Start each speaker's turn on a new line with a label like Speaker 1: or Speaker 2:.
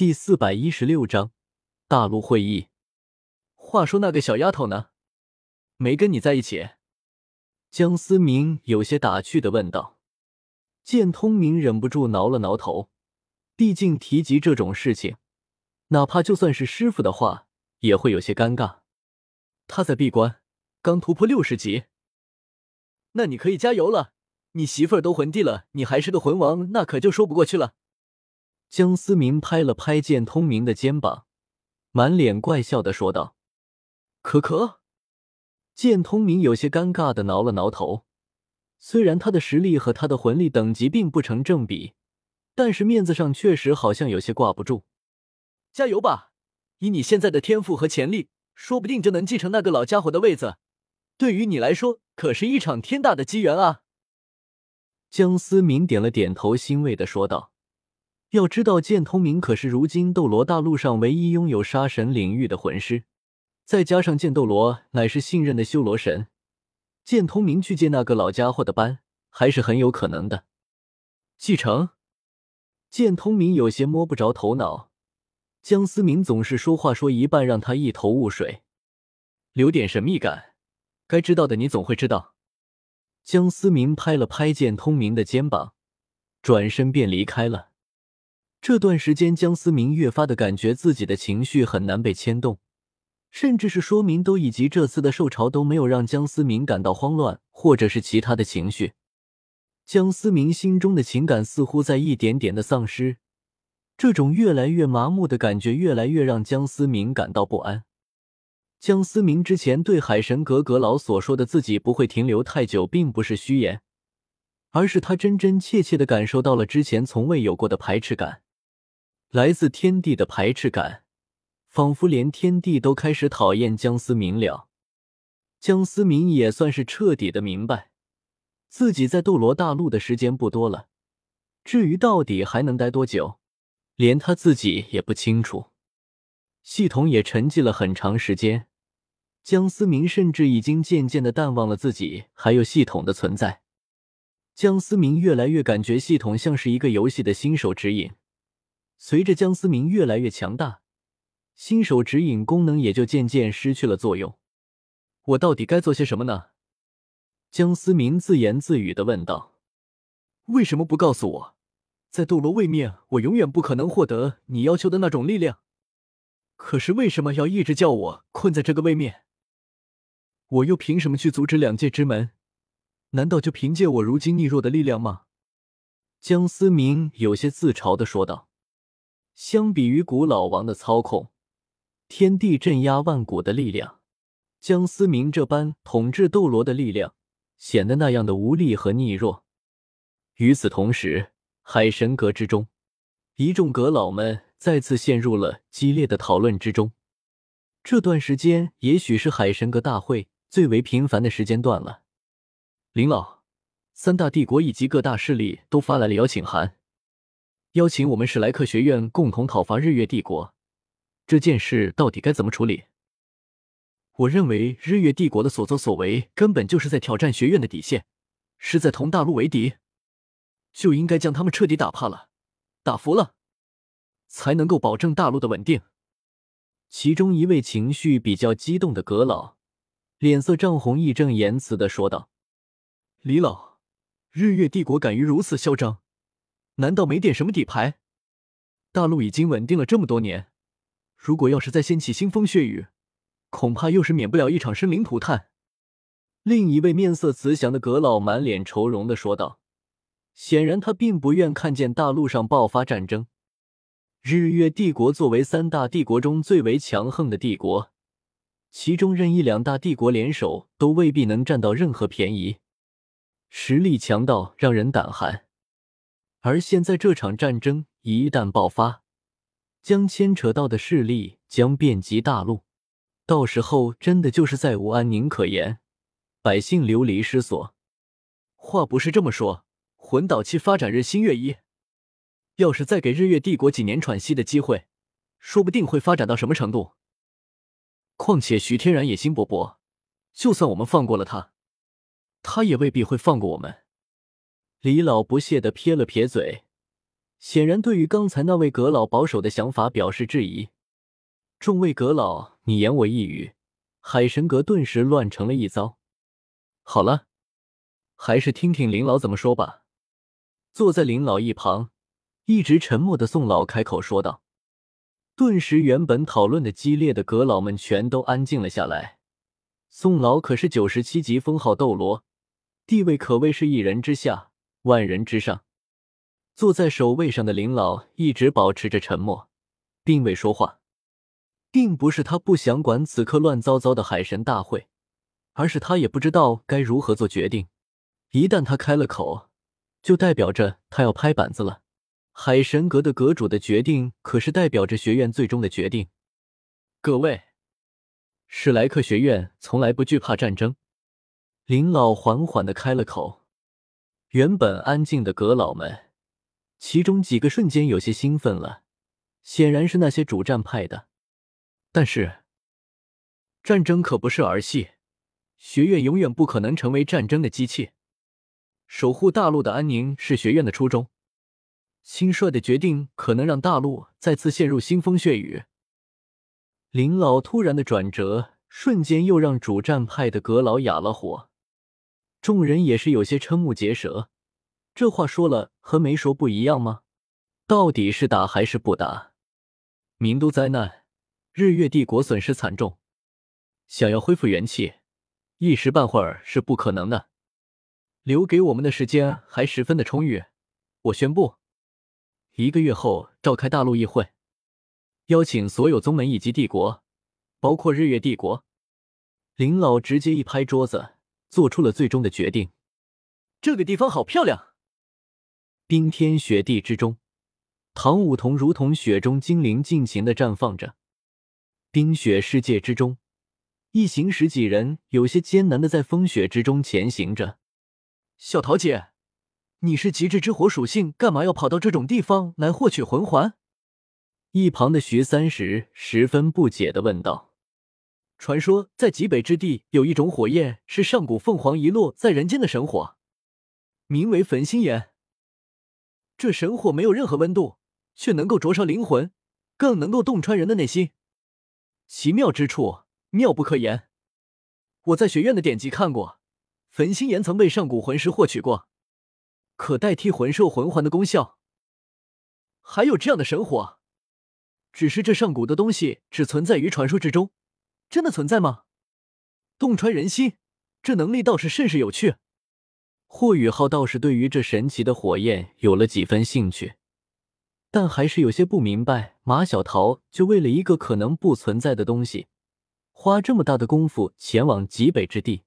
Speaker 1: 第四百一十六章大陆会议。话说那个小丫头呢？没跟你在一起？江思明有些打趣的问道。见通明忍不住挠了挠头，毕竟提及这种事情，哪怕就算是师傅的话，也会有些尴尬。他在闭关，刚突破六十级。那你可以加油了，你媳妇儿都魂帝了，你还是个魂王，那可就说不过去了。江思明拍了拍剑通明的肩膀，满脸怪笑的说道：“可可。”剑通明有些尴尬的挠了挠头。虽然他的实力和他的魂力等级并不成正比，但是面子上确实好像有些挂不住。加油吧！以你现在的天赋和潜力，说不定就能继承那个老家伙的位子。对于你来说，可是一场天大的机缘啊！江思明点了点头，欣慰的说道：“要知道，剑通明可是如今斗罗大陆上唯一拥有杀神领域的魂师，再加上剑斗罗乃是信任的修罗神。”剑通明去接那个老家伙的班，还是很有可能的。继承，剑通明有些摸不着头脑。江思明总是说话说一半，让他一头雾水，留点神秘感。该知道的你总会知道。江思明拍了拍剑通明的肩膀，转身便离开了。这段时间，江思明越发的感觉自己的情绪很难被牵动。甚至是说明都以及这次的受潮都没有让江思明感到慌乱，或者是其他的情绪。江思明心中的情感似乎在一点点的丧失，这种越来越麻木的感觉越来越让江思明感到不安。江思明之前对海神阁阁老所说的自己不会停留太久，并不是虚言，而是他真真切切的感受到了之前从未有过的排斥感，来自天地的排斥感。仿佛连天地都开始讨厌江思明了。江思明也算是彻底的明白，自己在斗罗大陆的时间不多了。至于到底还能待多久，连他自己也不清楚。系统也沉寂了很长时间，江思明甚至已经渐渐的淡忘了自己还有系统的存在。江思明越来越感觉系统像是一个游戏的新手指引，随着江思明越来越强大。新手指引功能也就渐渐失去了作用。我到底该做些什么呢？江思明自言自语的问道：“为什么不告诉我，在斗罗位面，我永远不可能获得你要求的那种力量？可是为什么要一直叫我困在这个位面？我又凭什么去阻止两界之门？难道就凭借我如今逆弱的力量吗？”江思明有些自嘲的说道：“相比于古老王的操控。”天地镇压万古的力量，江思明这般统治斗罗的力量，显得那样的无力和逆弱。与此同时，海神阁之中，一众阁老们再次陷入了激烈的讨论之中。这段时间，也许是海神阁大会最为频繁的时间段了。林老，三大帝国以及各大势力都发来了邀请函，邀请我们史莱克学院共同讨伐日月帝国。这件事到底该怎么处理？我认为日月帝国的所作所为根本就是在挑战学院的底线，是在同大陆为敌，就应该将他们彻底打怕了、打服了，才能够保证大陆的稳定。其中一位情绪比较激动的阁老，脸色涨红，义正言辞的说道：“李老，日月帝国敢于如此嚣张，难道没点什么底牌？大陆已经稳定了这么多年。”如果要是再掀起腥风血雨，恐怕又是免不了一场生灵涂炭。另一位面色慈祥的阁老满脸愁容的说道：“显然他并不愿看见大陆上爆发战争。日月帝国作为三大帝国中最为强横的帝国，其中任意两大帝国联手都未必能占到任何便宜，实力强到让人胆寒。而现在这场战争一旦爆发，”将牵扯到的势力将遍及大陆，到时候真的就是再无安宁可言，百姓流离失所。话不是这么说，魂导器发展日新月异，要是再给日月帝国几年喘息的机会，说不定会发展到什么程度。况且徐天然野心勃勃，就算我们放过了他，他也未必会放过我们。李老不屑的撇了撇嘴。显然对于刚才那位阁老保守的想法表示质疑。众位阁老你言我一语，海神阁顿时乱成了一糟。好了，还是听听林老怎么说吧。坐在林老一旁，一直沉默的宋老开口说道。顿时，原本讨论的激烈的阁老们全都安静了下来。宋老可是九十七级封号斗罗，地位可谓是一人之下，万人之上。坐在首位上的林老一直保持着沉默，并未说话，并不是他不想管此刻乱糟糟的海神大会，而是他也不知道该如何做决定。一旦他开了口，就代表着他要拍板子了。海神阁的阁主的决定，可是代表着学院最终的决定。各位，史莱克学院从来不惧怕战争。林老缓缓的开了口。原本安静的阁老们，其中几个瞬间有些兴奋了，显然是那些主战派的。但是，战争可不是儿戏，学院永远不可能成为战争的机器。守护大陆的安宁是学院的初衷。轻率的决定可能让大陆再次陷入腥风血雨。林老突然的转折，瞬间又让主战派的阁老哑了火，众人也是有些瞠目结舌。这话说了和没说不一样吗？到底是打还是不打？明都灾难，日月帝国损失惨重，想要恢复元气，一时半会儿是不可能的。留给我们的时间还十分的充裕，我宣布。一个月后召开大陆议会，邀请所有宗门以及帝国，包括日月帝国。林老直接一拍桌子，做出了最终的决定。这个地方好漂亮，冰天雪地之中，唐舞桐如同雪中精灵，尽情的绽放着。冰雪世界之中，一行十几人有些艰难的在风雪之中前行着。小桃姐。你是极致之火属性，干嘛要跑到这种地方来获取魂环？一旁的徐三石十分不解的问道：“传说在极北之地有一种火焰，是上古凤凰遗落在人间的神火，名为焚心炎。这神火没有任何温度，却能够灼烧灵魂，更能够洞穿人的内心，奇妙之处妙不可言。我在学院的典籍看过，焚心炎曾被上古魂师获取过。”可代替魂兽魂环的功效，还有这样的神火，只是这上古的东西只存在于传说之中，真的存在吗？洞穿人心，这能力倒是甚是有趣。霍雨浩倒是对于这神奇的火焰有了几分兴趣，但还是有些不明白马小桃就为了一个可能不存在的东西，花这么大的功夫前往极北之地。